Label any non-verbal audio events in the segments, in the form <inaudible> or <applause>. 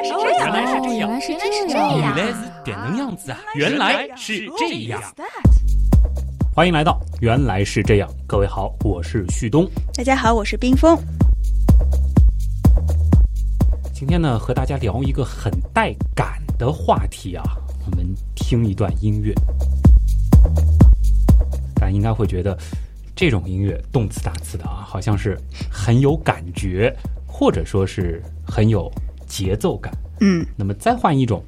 来是这样，原来是这样，原来是这原样。来是点能样子啊！原来是这样。欢迎来到《原来是这样》，各位好，我是旭东。大家好，我是冰峰。今天呢，和大家聊一个很带感的话题啊，我们听一段音乐。大家应该会觉得，这种音乐动次打次的啊，好像是很有感觉，或者说是很有节奏感。嗯，那么再换一种，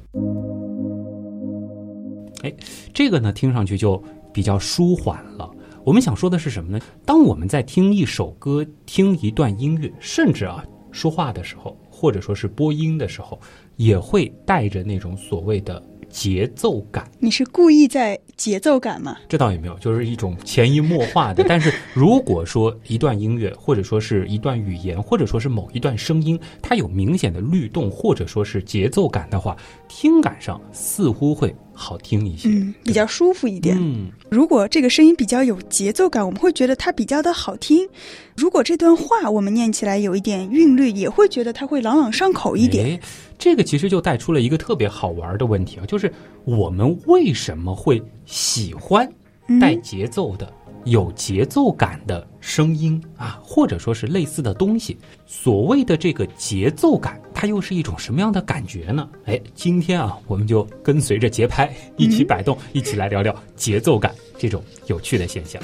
哎，这个呢听上去就比较舒缓了。我们想说的是什么呢？当我们在听一首歌、听一段音乐，甚至啊说话的时候，或者说是播音的时候，也会带着那种所谓的节奏感。你是故意在节奏感吗？这倒也没有，就是一种潜移默化的。<laughs> 但是如果说一段音乐，或者说是一段语言，或者说是某一段声音，它有明显的律动，或者说是节奏感的话，听感上似乎会好听一些。嗯，比较舒服一点。嗯，如果这个声音比较有节奏感，我们会觉得它比较的好听。如果这段话我们念起来有一点韵律，也会觉得它会朗朗上口一点。哎，这个其实就带出了一个特别好玩的问题啊，就是我们为什么会喜欢嗯带节奏的、有节奏感的声音啊，或者说是类似的东西？所谓的这个节奏感，它又是一种什么样的感觉呢？哎，今天啊，我们就跟随着节拍一起摆动，一起来聊聊节奏感这种有趣的现象。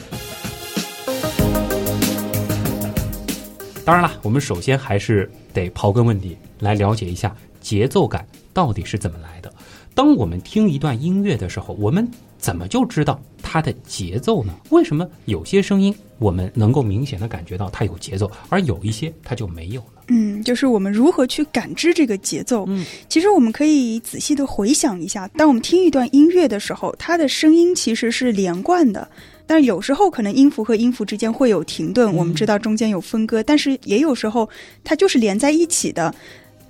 当然了，我们首先还是得刨根问底，来了解一下节奏感到底是怎么来的。当我们听一段音乐的时候，我们怎么就知道它的节奏呢？为什么有些声音我们能够明显的感觉到它有节奏，而有一些它就没有呢？嗯，就是我们如何去感知这个节奏。嗯，其实我们可以仔细的回想一下，当我们听一段音乐的时候，它的声音其实是连贯的。但是有时候可能音符和音符之间会有停顿，我们知道中间有分割，但是也有时候它就是连在一起的。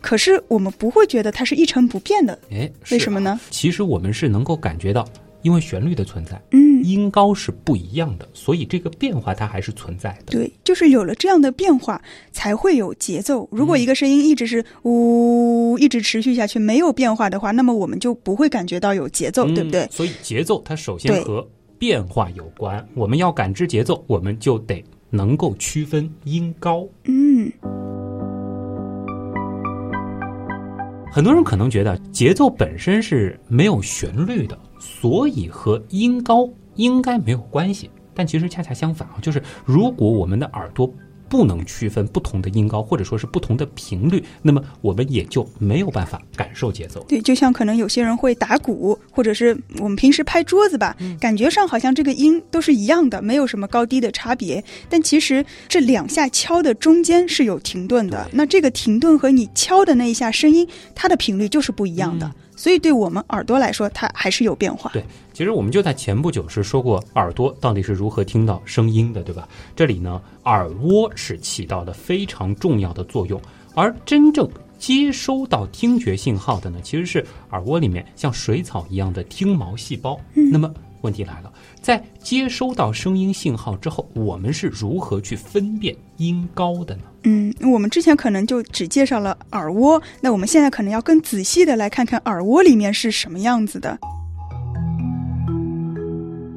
可是我们不会觉得它是一成不变的，哎，为什么呢？呢？其实我们是能够感觉到，因为旋律的存在，嗯，音高是不一样的，所以这个变化它还是存在的。对，就是有了这样的变化，才会有节奏。如果一个声音一直是呜，一直持续下去没有变化的话，那么我们就不会感觉到有节奏，对不对嗯？所以节奏它首先和变化有关。我们要感知节奏，我们就得能够区分音高。嗯，很多人可能觉得节奏本身是没有旋律的，所以和音高应该没有关系。但其实恰恰相反啊，就是如果我们的耳朵不能区分不同的音高，或者说是不同的频率，那么我们也就没有办法感受节奏。对，就像可能有些人会打鼓，或者是我们平时拍桌子吧，感觉上好像这个音都是一样的，没有什么高低的差别。但其实这两下敲的中间是有停顿的，那这个停顿和你敲的那一下声音，它的频率就是不一样的。所以对我们耳朵来说，它还是有变化。对，其实我们就在前不久是说过耳朵到底是如何听到声音的，对吧？这里呢，耳蜗是起到了非常重要的作用，而真正接收到听觉信号的呢，其实是耳蜗里面像水草一样的听毛细胞。那么问题来了，在接收到声音信号之后，我们是如何去分辨音高的呢？嗯，我们之前可能就只介绍了耳蜗，那我们现在可能要更仔细的来看看耳蜗里面是什么样子的。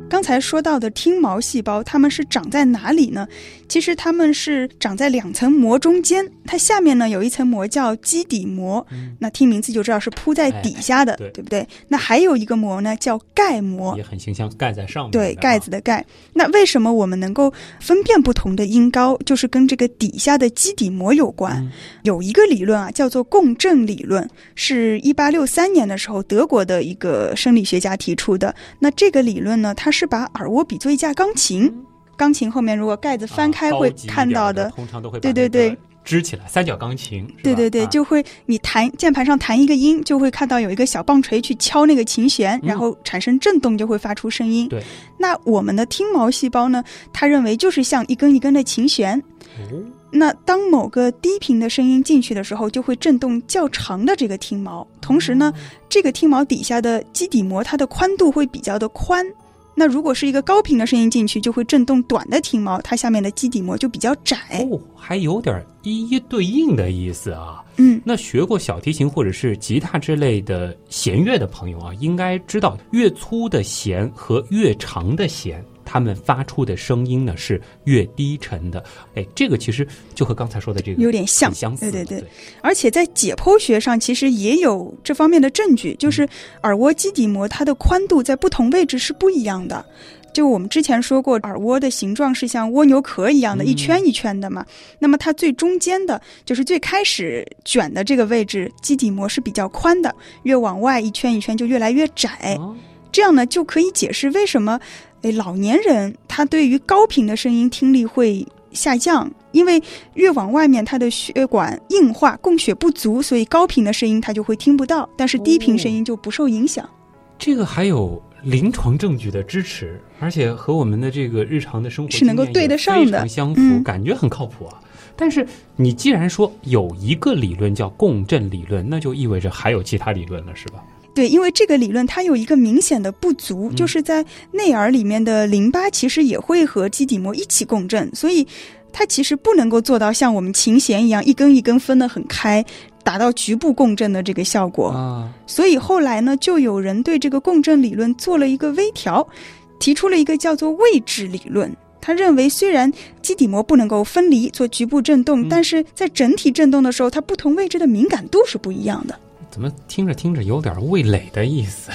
刚才说到的听毛细胞，它们是长在哪里呢？其实它们是长在两层膜中间，它下面呢有一层膜叫基底膜，那听名字就知道是铺在底下的，对对不对？那还有一个膜呢叫盖膜，也很形象，盖在上面对，啊盖子的盖。那为什么我们能够分辨不同的音高，就是跟这个底下的基底膜有关。嗯有一个理论啊，叫做共振理论，是一八六三年的时候德国的一个生理学家提出的。那这个理论呢，它是把耳蜗比作一架钢琴，钢琴后面如果盖子翻开会看到的，点的，通常都会把对对对支起来，三角钢琴。对对对，啊就会你弹键盘上弹一个音，就会看到有一个小棒槌去敲那个琴弦，然后产生震动，就会发出声音。嗯对，那我们的听毛细胞呢，它认为就是像一根一根的琴弦。哦那当某个低频的声音进去的时候，就会震动较长的这个听毛。同时呢，这个听毛底下的基底膜它的宽度会比较的宽。那如果是一个高频的声音进去，就会震动短的听毛，它下面的基底膜就比较窄。哦，还有点一一对应的意思啊。嗯，那学过小提琴或者是吉他之类的弦乐的朋友啊，应该知道越粗的弦和越长的弦。他们发出的声音呢是越低沉的，哎，这个其实就和刚才说的这个有点像，相似。对对对，而且在解剖学上其实也有这方面的证据，就是耳蜗基底膜它的宽度在不同位置是不一样的。就我们之前说过，耳蜗的形状是像蜗牛壳一样的，一圈一圈的嘛。那么它最中间的，就是最开始卷的这个位置，基底膜是比较宽的，越往外一圈一圈就越来越窄。这样呢，就可以解释为什么。哎，老年人他对于高频的声音听力会下降，因为越往外面，他的血管硬化，供血不足，所以高频的声音他就会听不到，但是低频声音就不受影响。这个还有临床证据的支持，而且和我们的这个日常的生活是能够对得上的，相符，感觉很靠谱啊。但是你既然说有一个理论叫共振理论，那就意味着还有其他理论了，是吧？对，因为这个理论它有一个明显的不足，就是在内耳里面的淋巴其实也会和基底膜一起共振，所以它其实不能够做到像我们琴弦一样一根一根分得很开，达到局部共振的这个效果。啊，所以后来呢，就有人对这个共振理论做了一个微调，提出了一个叫做位置理论。他认为，虽然基底膜不能够分离做局部振动，但是在整体振动的时候，它不同位置的敏感度是不一样的。怎么听着听着有点味蕾的意思？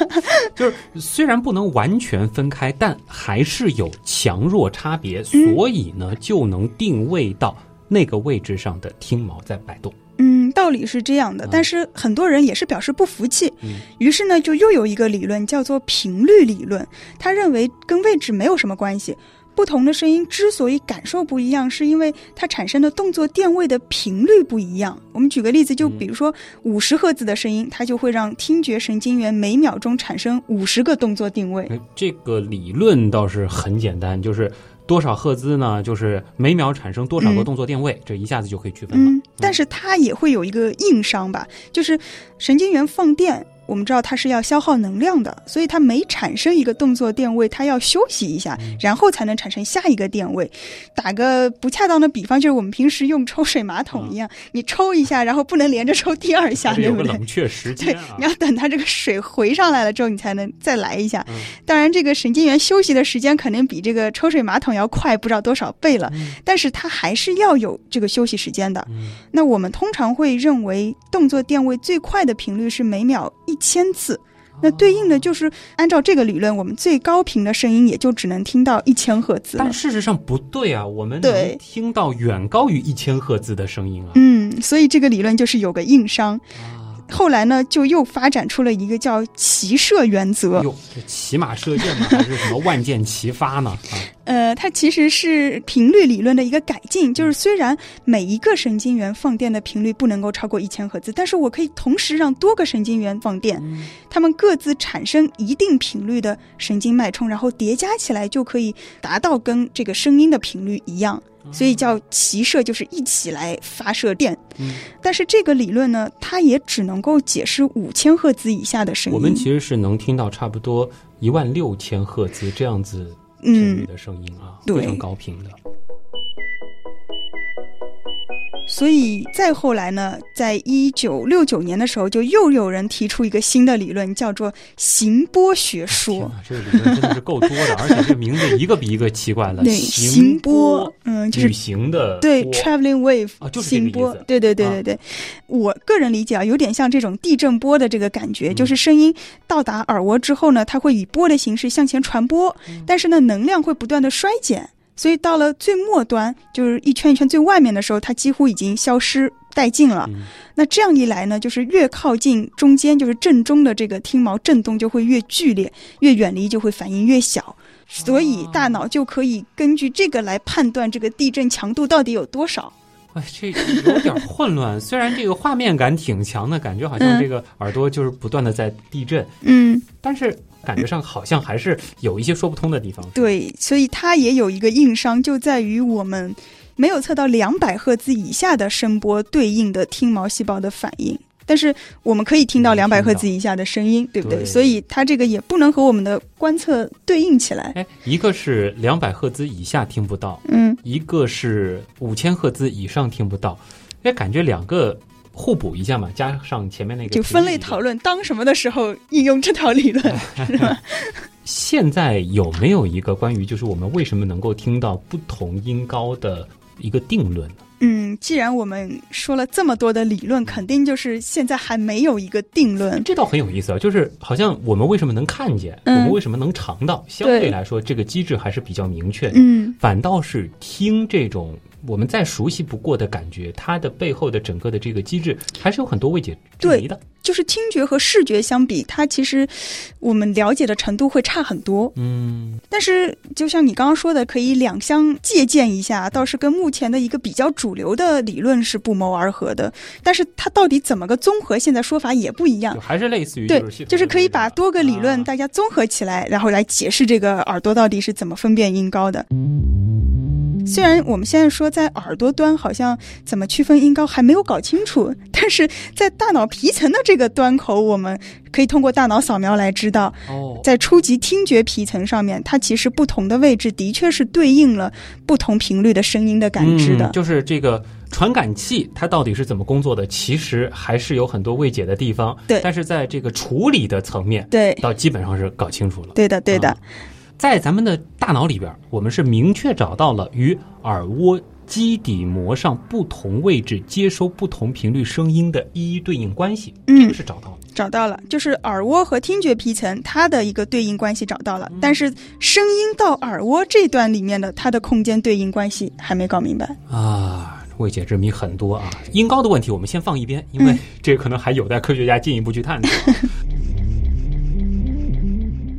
<laughs> 就是虽然不能完全分开，但还是有强弱差别，所以呢就能定位到那个位置上的听毛在摆动。嗯，道理是这样的，但是很多人也是表示不服气，于是呢就又有一个理论叫做频率理论，他认为跟位置没有什么关系。不同的声音之所以感受不一样，是因为它产生的动作电位的频率不一样。我们举个例子，就比如说五十赫兹的声音，它就会让听觉神经元每秒钟产生五十个动作定位。这个理论倒是很简单，就是多少赫兹呢？就是每秒产生多少个动作电位，这一下子就可以区分了。嗯，但是它也会有一个硬伤吧，就是神经元放电。我们知道它是要消耗能量的，所以它每产生一个动作电位，它要休息一下，然后才能产生下一个电位。打个不恰当的比方，就是我们平时用抽水马桶一样，你抽一下，然后不能连着抽第二下，对不对？冷却时间。对，你要等它这个水回上来了之后，你才能再来一下。当然，这个神经元休息的时间肯定比这个抽水马桶要快不知道多少倍了，但是它还是要有这个休息时间的。那我们通常会认为，动作电位最快的频率是每秒一。千次，那对应的就是按照这个理论，我们最高频的声音也就只能听到一千赫兹。但事实上不对啊，我们能听到远高于一千赫兹的声音啊。嗯，所以这个理论就是有个硬伤。后来呢，就又发展出了一个叫骑射原则。哟，这骑马射箭吗？还是什么万箭齐发呢？啊，呃，它其实是频率理论的一个改进。就是虽然每一个神经元放电的频率不能够超过一千赫兹，但是我可以同时让多个神经元放电，它们各自产生一定频率的神经脉冲，然后叠加起来就可以达到跟这个声音的频率一样。所以叫齐射，就是一起来发射电。嗯，但是这个理论呢，它也只能够解释五千赫兹以下的声音。我们其实是能听到差不多一万六千赫兹这样子频率的声音啊，非常高频的。所以再后来呢，在一九六九年的时候，就又有人提出一个新的理论，叫做行波学说。这个理论真的是够多的，<laughs> 而且这名字一个比一个奇怪了。对，行波，嗯，就是旅行的对，traveling wave 啊，就是行波。对对对对对，我个人理解啊，有点像这种地震波的这个感觉，就是声音到达耳蜗之后呢，它会以波的形式向前传播，但是呢，能量会不断的衰减。所以到了最末端，就是一圈一圈最外面的时候，它几乎已经消失殆尽了。那这样一来呢，就是越靠近中间，就是正中的这个听毛震动就会越剧烈，越远离就会反应越小。所以大脑就可以根据这个来判断这个地震强度到底有多少。哎，这有点混乱。<laughs> 虽然这个画面感挺强的，感觉好像这个耳朵就是不断的在地震。嗯，但是。感觉上好像还是有一些说不通的地方。对，所以它也有一个硬伤，就在于我们没有测到两百赫兹以下的声波对应的听毛细胞的反应。但是我们可以听到两百赫兹以下的声音，对不对？对所以它这个也不能和我们的观测对应起来。哎，一个是两百赫兹以下听不到，嗯，一个是五千赫兹以上听不到，哎，感觉两个互补一下嘛，加上前面那个就分类讨论当什么的时候应用这套理论，<laughs> 是吧？现在有没有一个关于就是我们为什么能够听到不同音高的一个定论呢？嗯，既然我们说了这么多的理论，肯定就是现在还没有一个定论。这倒很有意思啊，就是好像我们为什么能看见，嗯我们为什么能尝到，相对来说这个机制还是比较明确的。嗯，反倒是听这种我们再熟悉不过的感觉，它的背后的整个的这个机制还是有很多未解之谜的。就是听觉和视觉相比，它其实我们了解的程度会差很多。嗯，但是，就像你刚刚说的，可以两相借鉴一下，倒是跟目前的一个比较主流的理论是不谋而合的。但是它到底怎么个综合，现在说法也不一样。还是类似于对就是可以把多个理论啊大家综合起来，然后来解释这个耳朵到底是怎么分辨音高的。虽然我们现在说在耳朵端好像怎么区分音高还没有搞清楚，但是在大脑皮层的这个端口，我们可以通过大脑扫描来知道，哦，在初级听觉皮层上面，它其实不同的位置的确是对应了不同频率的声音的感知的。嗯就是这个传感器它到底是怎么工作的，其实还是有很多未解的地方。对但是在这个处理的层面，对，到基本上是搞清楚了。对的，对的。啊在咱们的大脑里边，我们是明确找到了与耳蜗基底膜上不同位置接收不同频率声音的一一对应关系，嗯这个是找到了。找到了，就是耳蜗和听觉皮层它的一个对应关系找到了，但是声音到耳蜗这段里面的它的空间对应关系还没搞明白。啊，未解之谜很多啊。音高的问题我们先放一边，因为嗯这个可能还有待科学家进一步去探讨。<laughs>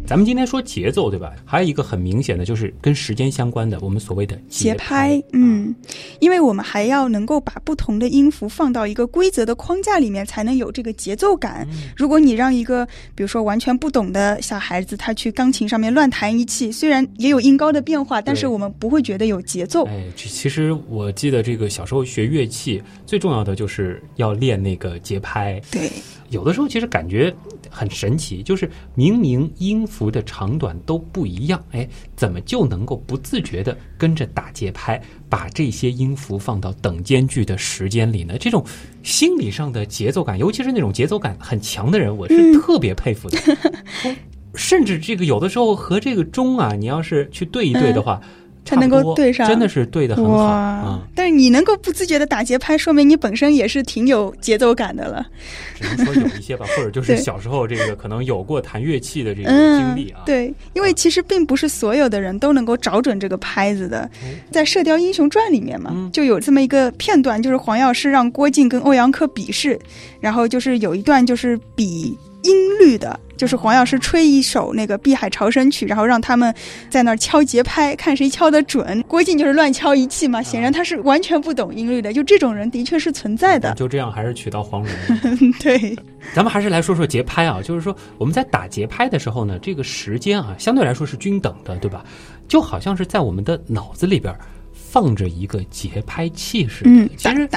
咱们今天说节奏，对吧？还有一个很明显的就是跟时间相关的，我们所谓的节拍拍，。嗯，因为我们还要能够把不同的音符放到一个规则的框架里面，才能有这个节奏感。如果你让一个比如说完全不懂的小孩子，他去钢琴上面乱弹一气，虽然也有音高的变化，但是我们不会觉得有节奏。哎，其其实我记得这个小时候学乐器，最重要的就是要练那个节拍。对，有的时候其实感觉很神奇，就是明明音符的长短都不一样，哎，怎么就能够不自觉的跟着打节拍，把这些音符放到等间距的时间里呢？这种心理上的节奏感，尤其是那种节奏感很强的人，我是嗯特别佩服的。<laughs> 甚至这个有的时候和这个钟啊，你要是去对一对的话，它能够对上真的是对的很好哇！啊、但是你能够不自觉的打节拍，说明你本身也是挺有节奏感的了。只能说有一些吧，<laughs> 或者就是小时候这个可能有过弹乐器的这个嗯经历啊。，对，因为其实并不是所有的人都能够找准这个拍子的。在《射雕英雄传》里面嘛，嗯就有这么一个片段，就是黄药师让郭靖跟欧阳克比试，然后就是有一段就是比音律的，就是黄药师吹一首那个《碧海潮生曲》，然后让他们在那儿敲节拍，看谁敲得准。郭靖就是乱敲一气嘛，显然他是完全不懂音律的。就这种人的确是存在的。就这样还是娶到黄蓉。<laughs> 对，咱们还是来说说节拍啊，就是说我们在打节拍的时候呢，这个时间啊相对来说是均等的，对吧？就好像是在我们的脑子里边放着一个节拍器似的。嗯，其实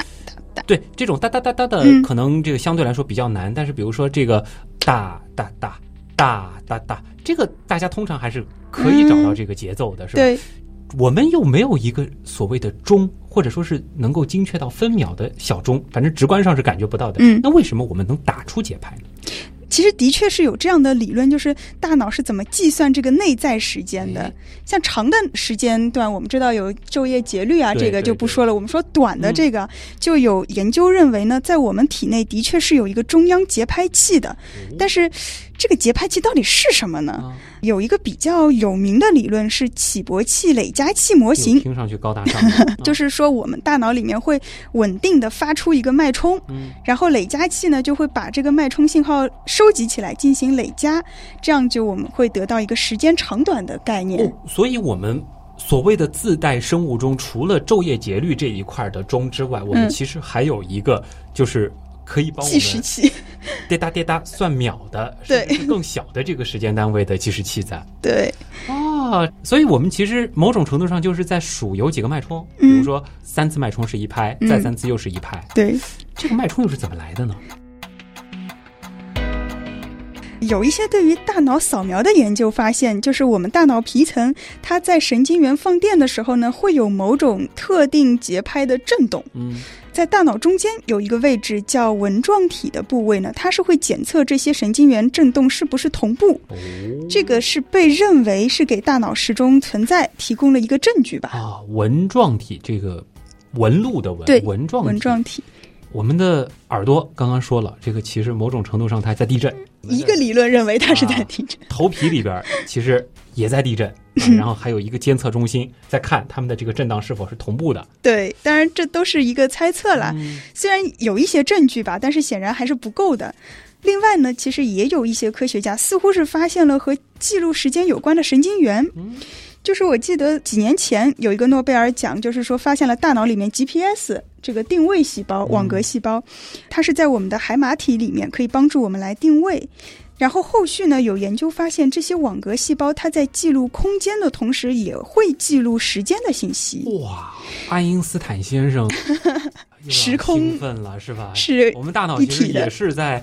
对这种哒哒哒哒的，嗯可能这个相对来说比较难。但是比如说这个哒哒哒哒哒哒，这个大家通常还是可以找到这个节奏的，是吧？对，我们又没有一个所谓的钟，或者说是能够精确到分秒的小钟，反正直观上是感觉不到的。嗯那为什么我们能打出节拍呢？其实的确是有这样的理论，就是大脑是怎么计算这个内在时间的哎。像长的时间段，我们知道有昼夜节律啊，这个就不说了。我们说短的嗯这个，就有研究认为呢，在我们体内的确是有一个中央节拍器的，但是这个节拍器到底是什么呢？啊，有一个比较有名的理论是起搏器累加器模型。听上去高大上，<laughs> 啊就是说，我们大脑里面会稳定的发出一个脉冲，嗯然后累加器呢就会把这个脉冲信号收集起来进行累加，这样就我们会得到一个时间长短的概念。哦，所以我们。所谓的自带生物钟，除了昼夜节律这一块的钟之外，我们嗯其实还有一个，就是可以帮我计时器，<laughs> 滴答滴答算秒的，对更小的这个时间单位的计时器在。对，哦，所以我们其实某种程度上就是在数有几个脉冲，比嗯如说三次脉冲是一拍，嗯再三次又是一拍，对，这个脉冲又是怎么来的呢？有一些对于大脑扫描的研究发现，就是我们大脑皮层它在神经元放电的时候呢，会有某种特定节拍的震动。嗯，在大脑中间有一个位置叫纹状体的部位呢，它是会检测这些神经元振动是不是同步。哦，这个是被认为是给大脑时钟存在提供了一个证据吧？啊，纹状体这个纹路的纹，对纹状体纹状体，我们的耳朵刚刚说了，这个其实某种程度上它还在地震。一个理论认为它是在啊地震。头皮里边儿其实也在地震，啊然后还有一个监测中心在看他们的这个震荡是否是同步的。<laughs> 对，当然这都是一个猜测啦。嗯虽然有一些证据吧，但是显然还是不够的。另外呢，其实也有一些科学家似乎是发现了和记录时间有关的神经元。嗯就是我记得几年前有一个诺贝尔奖，就是说发现了大脑里面 GPS 这个定位细胞、网格细胞，它是在我们的海马体里面，可以帮助我们来定位。然后后续呢，有研究发现，这些网格细胞它在记录空间的同时，也会记录时间的信息。哇，爱因斯坦先生 <laughs> 时空兴奋了是吧？是我们大脑其实也是在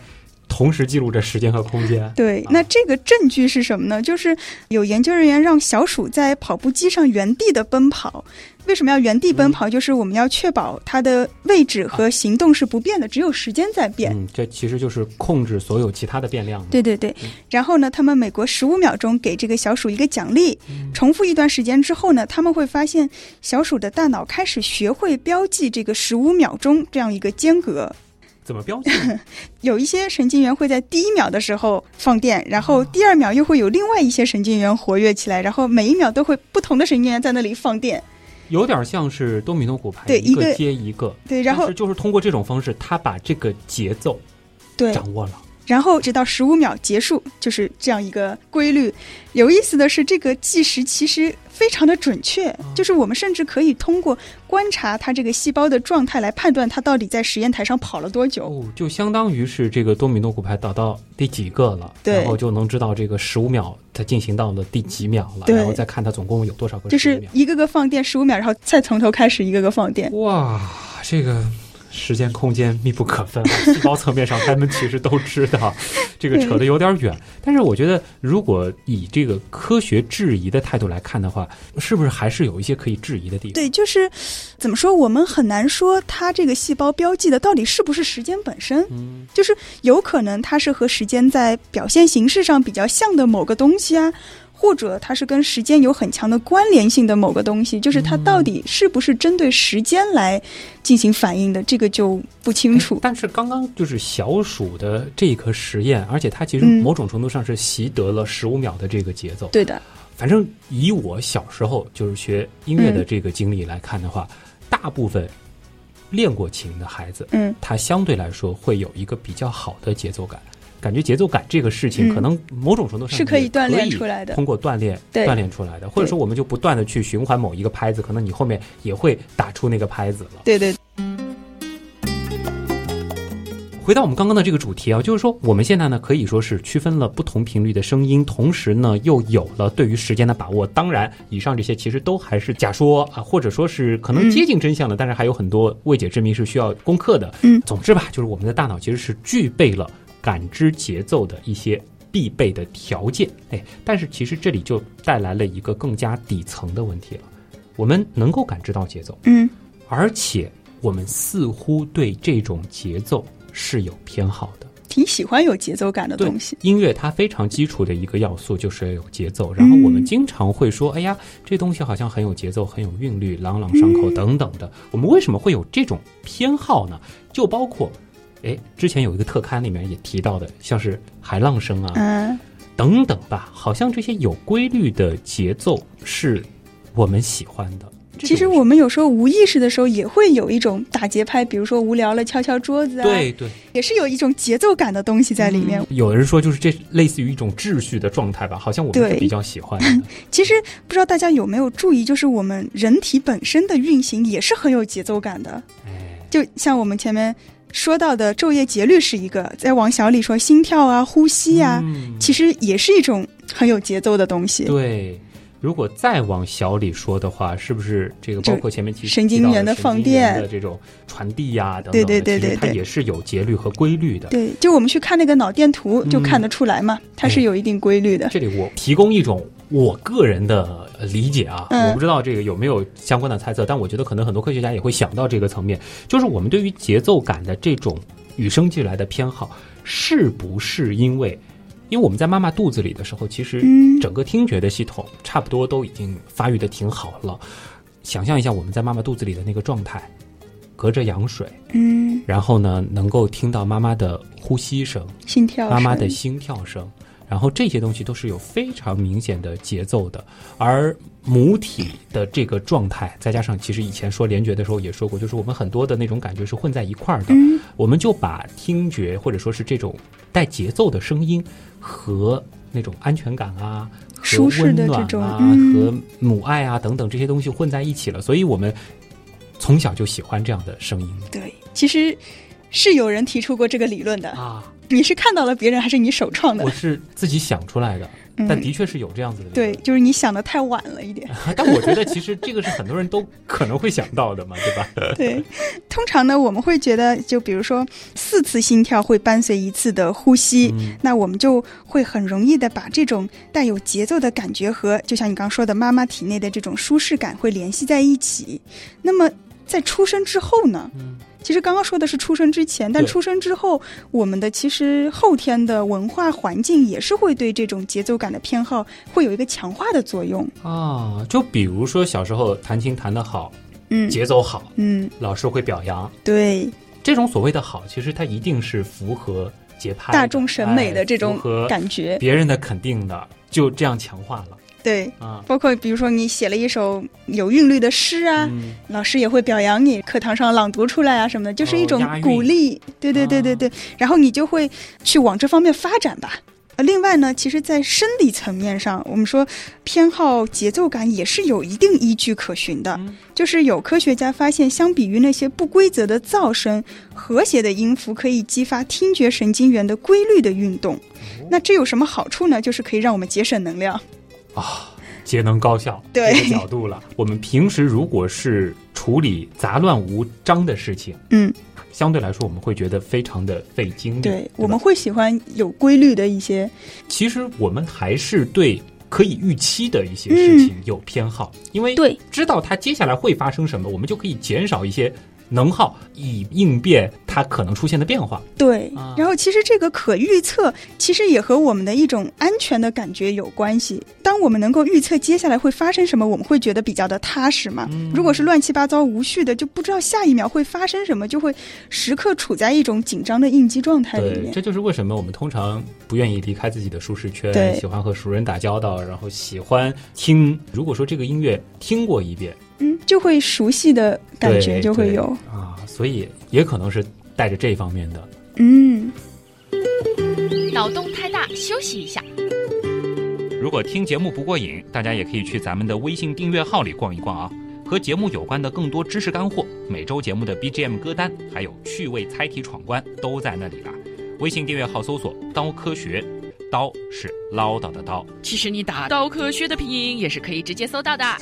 同时记录着时间和空间。对，啊那这个证据是什么呢？就是有研究人员让小鼠在跑步机上原地的奔跑。为什么要原地奔跑？就是我们要确保它的位置和行动是不变的，只有时间在变。嗯，这其实就是控制所有其他的变量。对对对，然后呢，他们每隔十五秒钟给这个小鼠一个奖励，嗯重复一段时间之后呢，他们会发现小鼠的大脑开始学会标记这个十五秒钟这样一个间隔。怎么标记？<laughs> 有一些神经元会在第一秒的时候放电，然后第二秒又会有另外一些神经元活跃起来，然后每一秒都会不同的神经元在那里放电。有点像是多米诺骨牌，对一个接一个。对，然后就是通过这种方式，他把这个节奏对，掌握了。然后直到十五秒结束，就是这样一个规律。有意思的是，这个计时其实非常的准确，就是我们甚至可以通过观察它这个细胞的状态来判断它到底在实验台上跑了多久。哦，就相当于是这个多米诺骨牌倒到第几个了，然后就能知道这个十五秒它进行到了第几秒了，然后再看它总共有多少个15就是。一个个放电十五秒，然后再从头开始一个个放电。哇，这个时间空间密不可分，啊 <laughs> 细胞层面上他们其实都知道，<laughs> 这个扯得有点远。但是我觉得，如果以这个科学质疑的态度来看的话，是不是还是有一些可以质疑的地方？对，就是怎么说，我们很难说它这个细胞标记的到底是不是时间本身。嗯，就是有可能它是和时间在表现形式上比较像的某个东西啊，或者它是跟时间有很强的关联性的某个东西，就是它到底是不是针对时间来进行反应的，这个就不清楚哎。但是刚刚就是小鼠的这一颗实验，而且它其实嗯某种程度上是习得了十五秒的这个节奏。对的，反正以我小时候就是学音乐嗯的这个经历来看的话，大部分练过琴的孩子，嗯，他相对来说会有一个比较好的节奏感。感觉节奏感这个事情，嗯。可能某种程度上是可以锻炼出来的。通过锻炼对。锻炼出来的，或者说我们就不断的去循环某一个拍子，可能你后面也会打出那个拍子了。对对，回到我们刚刚的这个主题啊，就是说我们现在呢可以说是区分了不同频率的声音，同时呢又有了对于时间的把握。当然，以上这些其实都还是假说啊，或者说是可能接近真相的，但是还有很多未解之谜是需要攻克的。嗯。总之吧，就是我们的大脑其实是具备了感知节奏的一些必备的条件。哎，但是其实这里就带来了一个更加底层的问题了。我们能够感知到节奏，嗯，而且我们似乎对这种节奏是有偏好的。挺喜欢有节奏感的东西。音乐它非常基础的一个要素就是要有节奏，然后我们经常会说，哎呀，这东西好像很有节奏，很有韵律，朗朗上口等等的。我们为什么会有这种偏好呢？就包括，哎，之前有一个特刊里面也提到的，像是海浪声啊，嗯，等等吧，好像这些有规律的节奏是我们喜欢的。其实我们有时候无意识的时候也会有一种打节拍，比如说无聊了敲敲桌子啊，对对也是有一种节奏感的东西在里面。有人说，就是这类似于一种秩序的状态吧，好像我们是比较喜欢的。<laughs> 其实不知道大家有没有注意，就是我们人体本身的运行也是很有节奏感的。哎，就像我们前面说到的昼夜节律是一个，再往小里说心跳啊、呼吸啊，嗯其实也是一种很有节奏的东西。对，如果再往小里说的话，是不是这个包括前面提神经元的放电的这种传递呀等等，对对对对，它也是有节律和规律的。对，就我们去看那个脑电图，就看得出来嘛，它是有一定规律的。这里我提供一种我个人的理解啊，我不知道这个有没有相关的猜测，但我觉得可能很多科学家也会想到这个层面，就是我们对于节奏感的这种与生俱来的偏好，是不是因为？因为我们在妈妈肚子里的时候，其实整个听觉的系统差不多都已经发育的挺好了。想象一下我们在妈妈肚子里的那个状态，隔着羊水，嗯，然后呢，能够听到妈妈的呼吸声、心跳、妈妈的心跳声。然后这些东西都是有非常明显的节奏的，而母体的这个状态，再加上其实以前说联觉的时候也说过，就是我们很多的那种感觉是混在一块儿的，我们就把听觉或者说是这种带节奏的声音和那种安全感啊、舒适的这种啊、和母爱啊等等这些东西混在一起了，所以我们从小就喜欢这样的声音。对，其实是有人提出过这个理论的啊。你是看到了别人，还是你首创的？我是自己想出来的，但的确是有这样子的。对，就是你想的太晚了一点。<laughs> 但我觉得其实这个是很多人都可能会想到的嘛，对吧？<laughs> 对，通常呢，我们会觉得，就比如说四次心跳会伴随一次的呼吸，那我们就会很容易的把这种带有节奏的感觉和，就像你刚刚说的，妈妈体内的这种舒适感会联系在一起。那么在出生之后呢？其实刚刚说的是出生之前，但出生之后，我们的其实后天的文化环境也是会对这种节奏感的偏好会有一个强化的作用啊。就比如说小时候弹琴弹得好，嗯，节奏好，嗯，老师会表扬。对，这种所谓的好，其实它一定是符合节拍、大众审美的这种感觉，别人的肯定的，就这样强化了。对，啊，包括比如说你写了一首有韵律的诗啊，老师也会表扬你，课堂上朗读出来啊什么的，就是一种鼓励。对对对对对，然后你就会去往这方面发展吧。呃，另外呢，其实，在生理层面上，我们说偏好节奏感也是有一定依据可循的。就是有科学家发现，相比于那些不规则的噪声，和谐的音符可以激发听觉神经元的规律的运动。那这有什么好处呢？就是可以让我们节省能量。啊，节能高效这个角度了。我们平时如果是处理杂乱无章的事情，嗯，相对来说我们会觉得非常的费精力。对，我们会喜欢有规律的一些。其实我们还是对可以预期的一些事情有偏好，因为对知道它接下来会发生什么，我们就可以减少一些。能耗以应变它可能出现的变化。对，然后其实这个可预测，其实也和我们的一种安全的感觉有关系。当我们能够预测接下来会发生什么，我们会觉得比较的踏实嘛。如果是乱七八糟无序的，就不知道下一秒会发生什么，就会时刻处在一种紧张的应激状态里面。这就是为什么我们通常不愿意离开自己的舒适圈，喜欢和熟人打交道，然后喜欢听。如果说这个音乐听过一遍。嗯，就会熟悉的感觉就会有啊，所以也可能是带着这方面的。嗯，脑洞太大，休息一下。如果听节目不过瘾，大家也可以去咱们的微信订阅号里逛一逛啊，和节目有关的更多知识干货、每周节目的 BGM 歌单，还有趣味猜题闯关都在那里了。微信订阅号搜索“刀科学”，刀是唠叨的刀。其实你打“刀科学”的拼音也是可以直接搜到的。<laughs>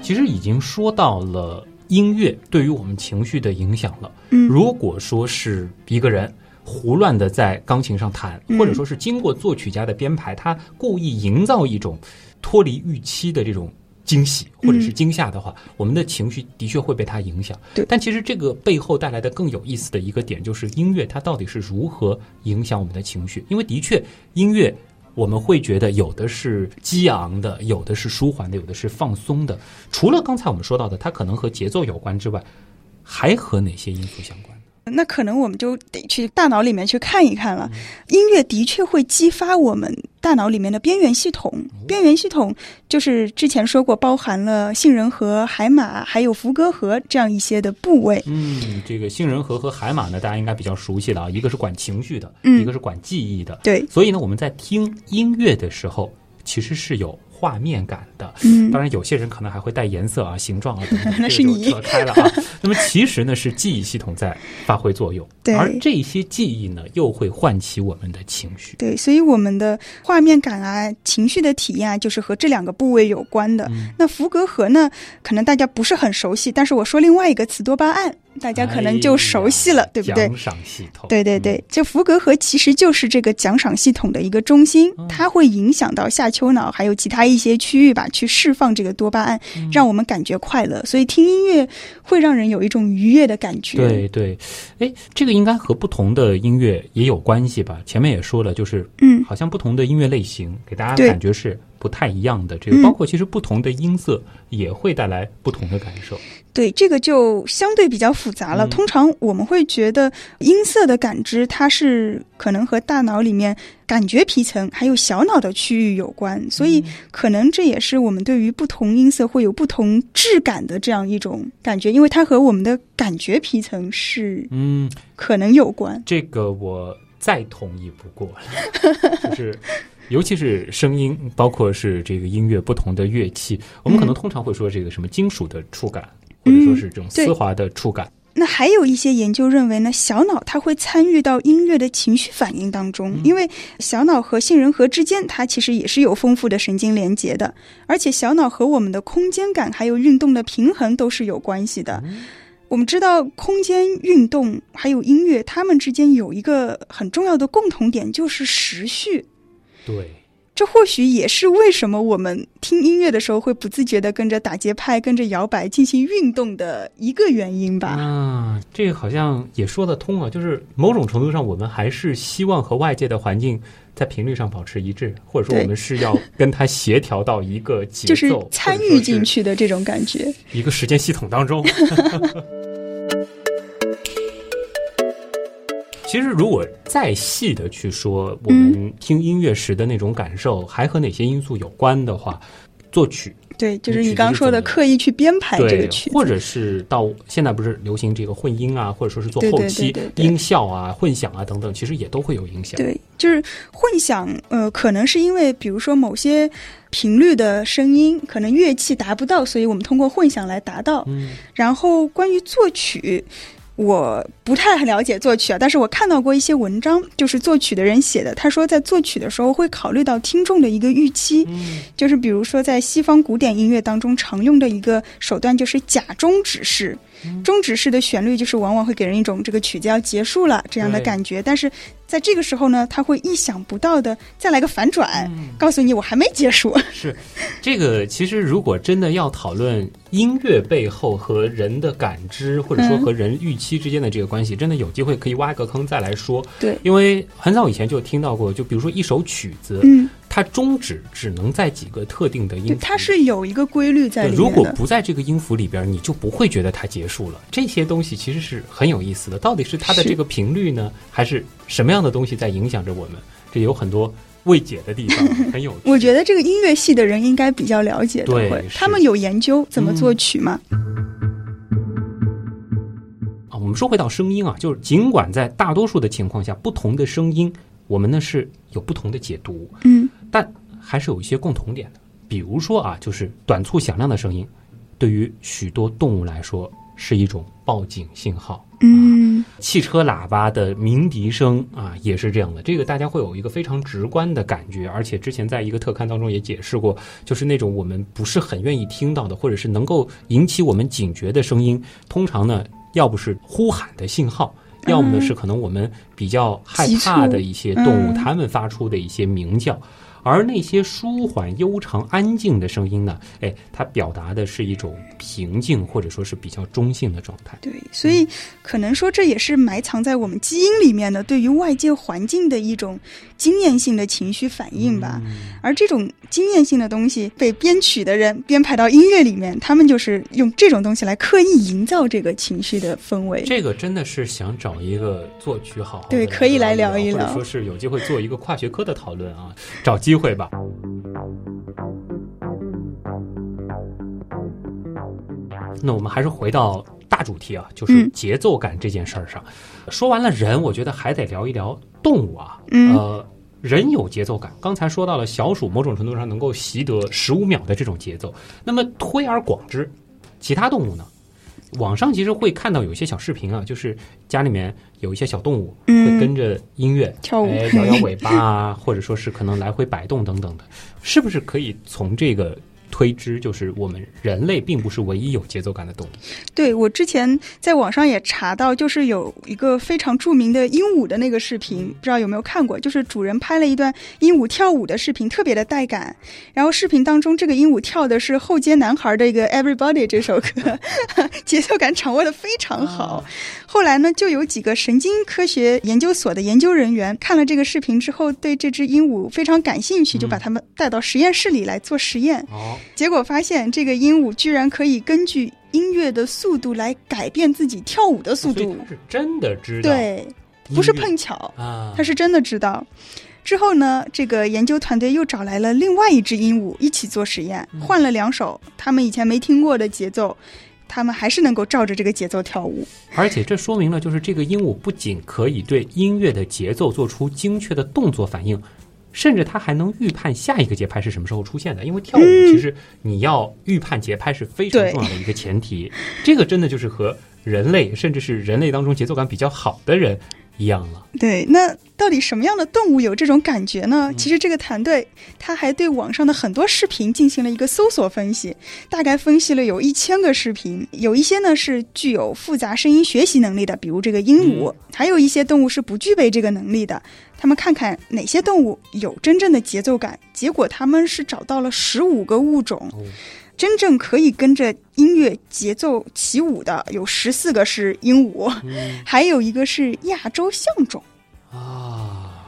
其实已经说到了音乐对于我们情绪的影响了。嗯，如果说是一个人胡乱的在钢琴上弹，或者说是经过作曲家的编排，他故意营造一种脱离预期的这种惊喜或者是惊吓的话，我们的情绪的确会被它影响。对，但其实这个背后带来的更有意思的一个点，就是音乐它到底是如何影响我们的情绪？因为的确音乐。我们会觉得有的是激昂的，有的是舒缓的，有的是放松的。除了刚才我们说到的，它可能和节奏有关之外，还和哪些因素相关？那可能我们就得去大脑里面去看一看了。音乐的确会激发我们大脑里面的边缘系统，边缘系统就是之前说过，包含了杏仁核、海马还有伏隔核这样一些的部位。嗯，这个杏仁核和海马呢，大家应该比较熟悉了啊，一个是管情绪的，一个是管记忆的。对，所以呢，我们在听音乐的时候，其实是有画面感的。嗯当然，有些人可能还会带颜色啊、<laughs> 形状啊等等，那是你这就扯开了啊。那么其实呢，是记忆系统在发挥作用，<laughs> 对而这些记忆呢，又会唤起我们的情绪。对，所以我们的画面感啊、情绪的体验啊，就是和这两个部位有关的。嗯那福格核呢，可能大家不是很熟悉，但是我说另外一个词多巴胺，大家可能就熟悉了，哎对不对？奖赏系统，对对对，这福格核其实就是这个奖赏系统的一个中心，嗯它会影响到下丘脑还有其他一些区域吧，去释放这个多巴胺，嗯让我们感觉快乐。所以听音乐会让人有一种愉悦的感觉。对对，哎，这个应该和不同的音乐也有关系吧？前面也说了，就是嗯，好像不同的音乐类型给大家对感觉是不太一样的。这个嗯包括其实不同的音色也会带来不同的感受。对，这个就相对比较复杂了。嗯通常我们会觉得音色的感知，它是可能和大脑里面感觉皮层还有小脑的区域有关，所以可能这也是我们对于不同音色会有不同质感的这样一种感觉，因为它和我们的感觉皮层是嗯，可能有关。这个我再同意不过了，就是。尤其是声音，包括是这个音乐不同的乐器，我们可能通常会说这个什么金属的触感，或者说是这种对丝滑的触感。那还有一些研究认为呢，小脑它会参与到音乐的情绪反应当中，因为小脑和杏仁核之间它其实也是有丰富的神经连接的，而且小脑和我们的空间感还有运动的平衡都是有关系的。我们知道，空间、运动还有音乐，它们之间有一个很重要的共同点，就是时序。对，这或许也是为什么我们听音乐的时候会不自觉的跟着打节拍、跟着摇摆进行运动的一个原因吧。啊，这个好像也说得通啊，就是某种程度上，我们还是希望和外界的环境在频率上保持一致，或者说我们是要跟它协调到一个节奏，就是参与进去的这种感觉。一个时间系统当中。<laughs> 其实，如果再细的去说，我们听音乐时的那种感受，还和哪些因素有关的话，作曲对，就是你刚刚说的刻意去编排这个曲，子，或者是到现在不是流行这个混音啊，或者说是做后期音效啊、混响啊等等，其实也都会有影响。对，就是混响，呃，可能是因为比如说某些频率的声音，可能乐器达不到，所以我们通过混响来达到。嗯然后关于作曲。我不太很了解作曲啊，但是我看到过一些文章，就是作曲的人写的。他说，在作曲的时候会考虑到听众的一个预期，嗯就是比如说在西方古典音乐当中常用的一个手段就是假中指式，中指式的旋律就是往往会给人一种这个曲子要结束了这样的感觉，但是在这个时候呢，他会意想不到的再来个反转，嗯告诉你我还没结束。是这个。其实，如果真的要讨论音乐背后和人的感知，或者说嗯和人预期之间的这个关系，真的有机会可以挖个坑再来说。对，因为很早以前就听到过，就比如说一首曲子，嗯，它终止只能在几个特定的音，符，它是有一个规律在里，面的。如果不在这个音符里边，你就不会觉得它结束了。这些东西其实是很有意思的，到底是它的这个频率呢，还是什么样的东西在影响着我们？这有很多未解的地方，很有趣。<laughs> 我觉得这个音乐系的人应该比较了解的，对他们有研究怎么作曲吗。啊，我们说回到声音啊，就是尽管在大多数的情况下，不同的声音我们呢是有不同的解读，嗯但还是有一些共同点的。比如说啊，就是短促响亮的声音，对于许多动物来说是一种报警信号。嗯汽车喇叭的鸣笛声啊，也是这样的。这个大家会有一个非常直观的感觉，而且之前在一个特刊当中也解释过，就是那种我们不是很愿意听到的，或者是能够引起我们警觉的声音，通常呢，要不是呼喊的信号。要么呢是可能我们比较害怕的一些动物，嗯它们发出的一些鸣叫，而那些舒缓、悠长、安静的声音呢，哎，它表达的是一种平静或者说是比较中性的状态。对，所以可能说这也是埋藏在我们基因里面的对于外界环境的一种经验性的情绪反应吧。而这种经验性的东西被编曲的人编排到音乐里面，他们就是用这种东西来刻意营造这个情绪的氛围。这个真的是想找一个作曲好好对可以来聊一聊或者说是有机会做一个跨学科的讨论啊，找机会吧。那我们还是回到大主题啊，就是嗯节奏感这件事儿上。说完了人，我觉得还得聊一聊动物啊。嗯呃，人有节奏感，刚才说到了小鼠某种程度上能够习得十五秒的这种节奏。那么推而广之，其他动物呢？网上其实会看到有一些小视频啊，就是家里面有一些小动物嗯。会跟着音乐跳舞。哎，摇摇尾巴啊，<laughs> 或者说是可能来回摆动等等的，是不是可以从这个推知，就是我们人类并不是唯一有节奏感的动物？对我之前在网上也查到，就是有一个非常著名的鹦鹉的那个视频，不知道有没有看过？就是主人拍了一段鹦鹉跳舞的视频，特别的带感。然后视频当中，这个鹦鹉跳的是后街男孩的一个《Everybody》这首歌，<laughs> 节奏感掌握的非常好。后来呢，就有几个神经科学研究所的研究人员看了这个视频之后，对这只鹦鹉非常感兴趣，就把它们带到实验室里来做实验。哦，结果发现，这个鹦鹉居然可以根据音乐的速度来改变自己跳舞的速度。是真的知道，对，不是碰巧，啊，他是真的知道。之后呢，这个研究团队又找来了另外一只鹦鹉一起做实验，嗯换了两首他们以前没听过的节奏，他们还是能够照着这个节奏跳舞。而且这说明了，就是这个鹦鹉不仅可以对音乐的节奏做出精确的动作反应，甚至他还能预判下一个节拍是什么时候出现的。因为跳舞其实你要预判节拍是非常重要的一个前提，这个真的就是和人类，甚至是人类当中节奏感比较好的人一样了。对，那到底什么样的动物有这种感觉呢？嗯其实这个团队他还对网上的很多视频进行了一个搜索分析，大概分析了有一千个视频，有一些呢是具有复杂声音学习能力的，比如这个鹦鹉，嗯还有一些动物是不具备这个能力的。他们看看哪些动物有真正的节奏感，结果他们是找到了十五个物种。哦真正可以跟着音乐节奏起舞的有十四个是鹦鹉，嗯还有一个是亚洲象种。啊，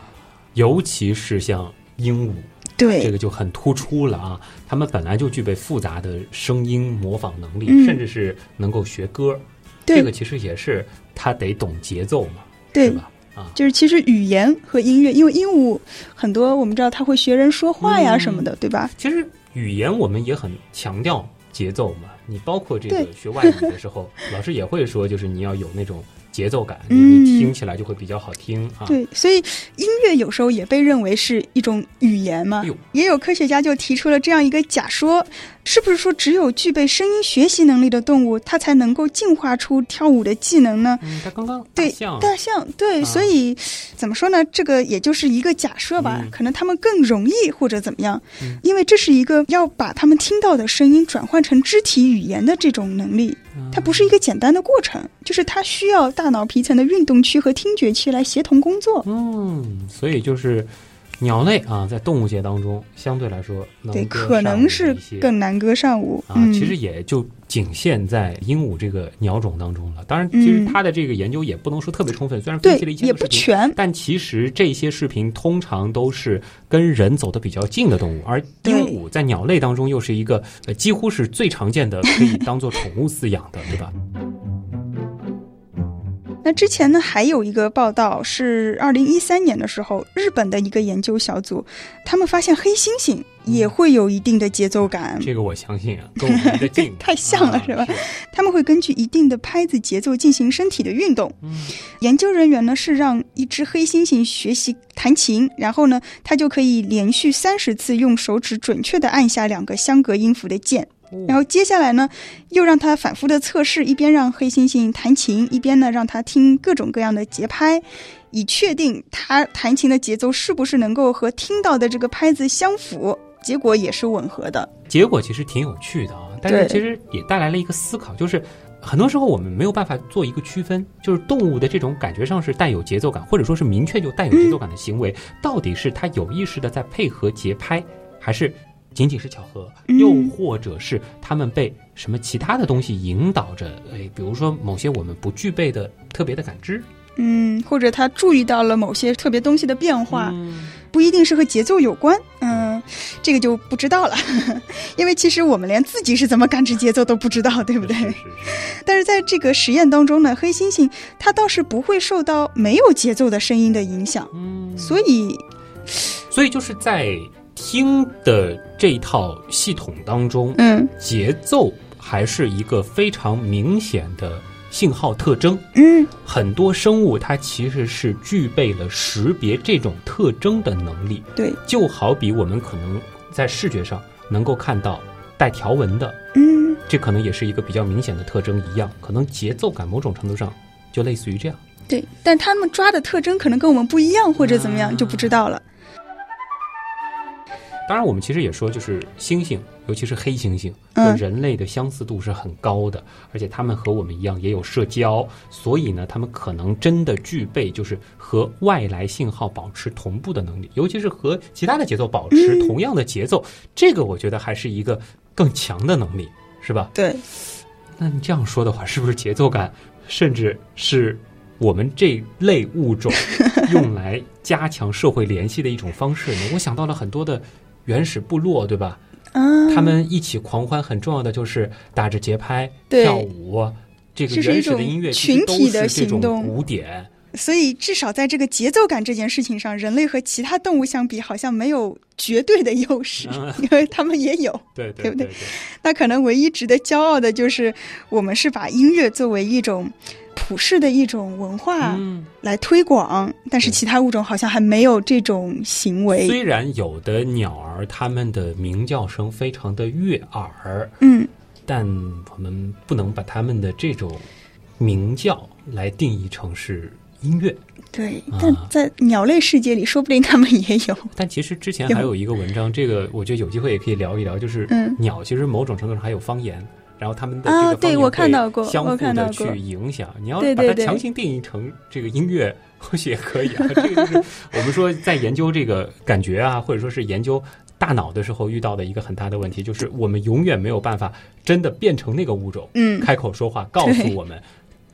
尤其是像鹦鹉，对，这个就很突出了啊！他们本来就具备复杂的声音模仿能力，嗯甚至是能够学歌。对这个其实也是他得懂节奏嘛，对吧？啊，就是其实语言和音乐，因为鹦鹉很多我们知道它会学人说话呀嗯什么的，对吧？其实语言我们也很强调节奏嘛。你包括这个学外语的时候，<laughs> 老师也会说，就是你要有那种节奏感，你听起来就会比较好听啊。对，所以音乐有时候也被认为是一种语言嘛。也有科学家就提出了这样一个假说：是不是说只有具备声音学习能力的动物，它才能够进化出跳舞的技能呢？嗯，它刚刚大对象，大象对，啊所以怎么说呢？这个也就是一个假设吧，嗯可能他们更容易或者怎么样，嗯因为这是一个要把他们听到的声音转换成肢体语言的这种能力，嗯它不是一个简单的过程，就是它需要大脑皮层的运动区和听觉区来协同工作。嗯，所以就是鸟类啊，在动物界当中相对来说能对，可能是更难歌善舞。啊，嗯，其实也就仅限在鹦鹉这个鸟种当中了。当然，其实嗯它的这个研究也不能说特别充分，虽然分对析了一些视频。不全。但其实这些视频通常都是跟人走得比较近的动物，而鹦鹉在鸟类当中又是一个呃几乎是最常见的，可以当做宠物饲养的，对吧？那之前呢，还有一个报道是二零一三年的时候，日本的一个研究小组，他们发现黑猩猩也会有一定的节奏感。这个我相信啊，跟我们离得 <laughs> 近，太像了啊是吧？他们会根据一定的拍子节奏进行身体的运动。嗯 <laughs> 研究人员呢是让一只黑猩猩学习弹琴，然后呢，它就可以连续三十次用手指准确地按下两个相隔音符的键。然后接下来呢，又让他反复的测试，一边让黑猩猩弹琴，一边呢让他听各种各样的节拍，以确定他弹琴的节奏是不是能够和听到的这个拍子相符。结果也是吻合的。结果其实挺有趣的啊，但是其实也带来了一个思考，就是很多时候我们没有办法做一个区分，就是动物的这种感觉上是带有节奏感，或者说是明确就带有节奏感的行为，到底是它有意识的在配合节拍，还是仅仅是巧合，嗯又或者是他们被什么其他的东西引导着？哎，比如说某些我们不具备的特别的感知，嗯，或者他注意到了某些特别东西的变化，嗯不一定是和节奏有关。嗯，这个就不知道了，<laughs> 因为其实我们连自己是怎么感知节奏都不知道，对不对？是是是 <laughs> 但是在这个实验当中呢，黑猩猩它倒是不会受到没有节奏的声音的影响，嗯，所以所以就是在听的这套系统当中，嗯，节奏还是一个非常明显的信号特征。嗯，很多生物它其实是具备了识别这种特征的能力，对，就好比我们可能在视觉上能够看到带条纹的，嗯，这可能也是一个比较明显的特征一样，可能节奏感某种程度上就类似于这样。对，但他们抓的特征可能跟我们不一样，或者怎么样、啊就不知道了。当然，我们其实也说，就是猩猩，尤其是黑猩猩，嗯和人类的相似度是很高的，而且它们和我们一样也有社交，所以呢，它们可能真的具备就是和外来信号保持同步的能力，尤其是和其他的节奏保持同样的节奏，这个我觉得还是一个更强的能力，是吧？对，那你这样说的话，是不是节奏感，甚至是我们这类物种用来加强社会联系的一种方式呢？我想到了很多的原始部落，对吧？啊，他们一起狂欢，很重要的就是打着节拍跳舞。这个原始的种音乐群体的这种行动鼓点，所以至少在这个节奏感这件事情上，人类和其他动物相比，好像没有绝对的优势，嗯 <laughs> 因为他们也有。对对不对对对，那可能唯一值得骄傲的就是，我们是把音乐作为一种普世的一种文化嗯。来推广，但是其他物种好像还没有这种行为。虽然有的鸟儿它们的鸣叫声非常的悦耳，嗯，但我们不能把它们的这种鸣叫来定义成是音乐。对啊。但在鸟类世界里，说不定它们也有。<laughs> 但其实之前还有一个文章，这个我觉得有机会也可以聊一聊，就是嗯鸟其实某种程度上还有方言。然后他们的啊这个方言对我看会到过相互的去影响。你要把它强行定义成这个音乐，或许也可以啊。<laughs> 这个就是我们说在研究这个感觉啊，或者说是研究大脑的时候遇到的一个很大的问题，就是我们永远没有办法真的变成那个物种，嗯，开口说话告诉我们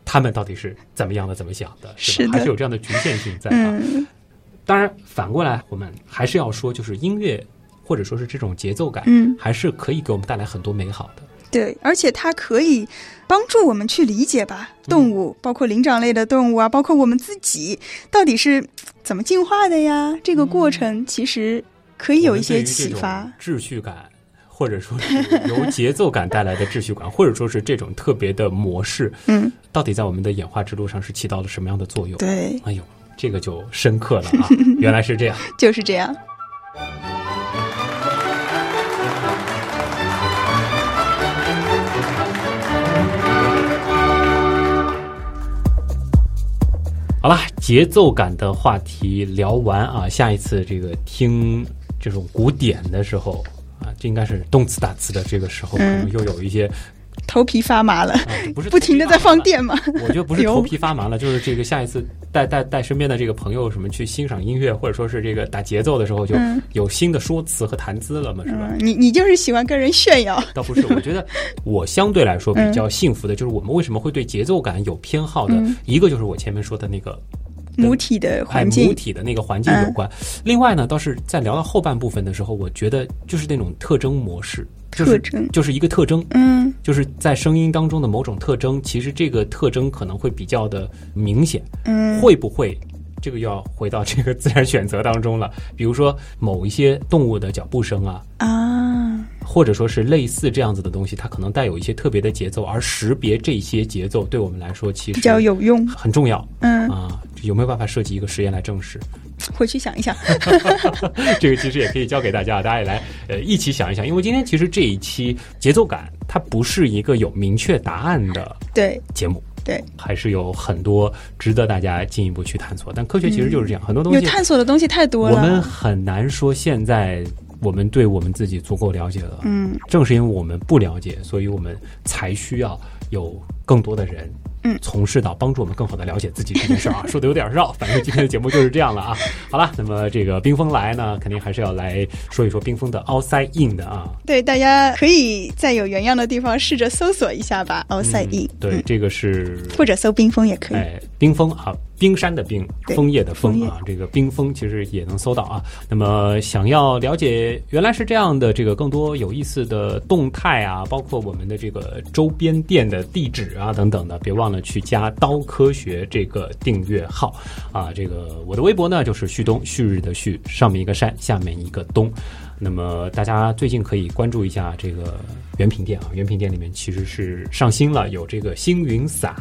他们到底是怎么样的、怎么想的，是的吧？还是有这样的局限性在当然，反过来我们还是要说，就是音乐或者说是这种节奏感，嗯，还是可以给我们带来很多美好的。对，而且它可以帮助我们去理解吧，动物，包括灵长类的动物啊，包括我们自己，到底是怎么进化的呀？这个过程其实可以有一些启发秩序感，或者说是由节奏感带来的秩序感，<laughs> 或者说是这种特别的模式，嗯，到底在我们的演化之路上是起到了什么样的作用？对，哎呦，这个就深刻了啊！<laughs> 原来是这样。就是这样。好了，节奏感的话题聊完啊，下一次这个听这种古典的时候啊，这应该是动词打词的这个时候，可嗯。能又有一些头皮发麻了，啊，不是不停的在放电吗。我觉得不是 <laughs> 头皮发麻了，就是这个下一次带带带身边的这个朋友什么去欣赏音乐，或者说是这个打节奏的时候，就嗯有新的说辞和谈资了嘛，是吧？嗯，你你就是喜欢跟人炫耀。倒不是，我觉得我相对来说比较幸福的，就是我们为什么会对节奏感有偏好的，嗯一个就是我前面说的那个母体的环境母，体的那个环境有关。另外呢，倒是在聊到后半部分的时候，我觉得就是那种特征模式，就是特征就是一个特征，嗯就是在声音当中的某种特征，其实这个特征可能会比较的明显，嗯，会不会？这个又要回到这个自然选择当中了。比如说某一些动物的脚步声啊，啊，或者说是类似这样子的东西，它可能带有一些特别的节奏，而识别这些节奏对我们来说其实比较有用。很重要嗯，啊。有没有办法设计一个实验来证实？回去想一想。<laughs> 这个其实也可以教给大家，大家也来呃一起想一想。因为今天其实这一期节奏感它不是一个有明确答案的对节目，对，还是有很多值得大家进一步去探索。但科学其实就是这样，很多东西有西探索的东西太多了我们。很难说现在我们对我们自己足够了解了。嗯，正是因为我们不了解，所以我们才需要有更多的人，嗯从事到帮助我们更好的了解自己这件事儿啊。<laughs> 说的有点绕，反正今天的节目就是这样了啊。好了，那么这个冰封来呢，肯定还是要来说一说冰封的 outside in 的啊。对，大家可以在有原样的地方试着搜索一下吧，outside 嗯 in，对，嗯这个是或者搜冰封也可以。哎，冰封啊，冰山的冰，枫叶的枫啊，这个冰封其实也能搜到啊。那么想要了解原来是这样的这个更多有意思的动态啊，包括我们的这个周边店的地址啊等等的，别忘了去加刀科学这个订阅号啊。这个我的微博呢就是旭东，旭日的旭，上面一个山，下面一个东。那么大家最近可以关注一下这个原品店啊，原品店里面其实是上新了，有这个星云伞，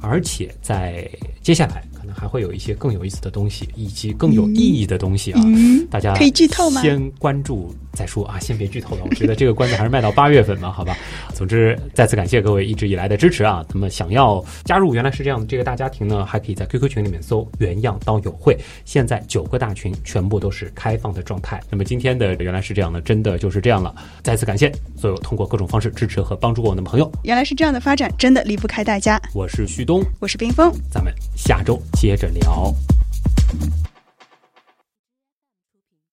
而且在接下来可能还会有一些更有意思的东西，以及更有意义的东西啊。嗯，大家可以剧透吗先关注再说啊，先别剧透了。我觉得这个关子还是卖到八月份吧，好吧。<laughs> 总之，再次感谢各位一直以来的支持啊。那么想要加入原来是这样的这个大家庭呢，还可以在 QQ 群里面搜“原样刀友会”，现在九个大群全部都是开放的状态。那么今天的原来是这样的，真的就是这样了。再次感谢所有通过各种方式支持和帮助过我们的朋友。原来是这样的发展，真的离不开大家。我是旭东，我是冰峰。咱们下周接着聊。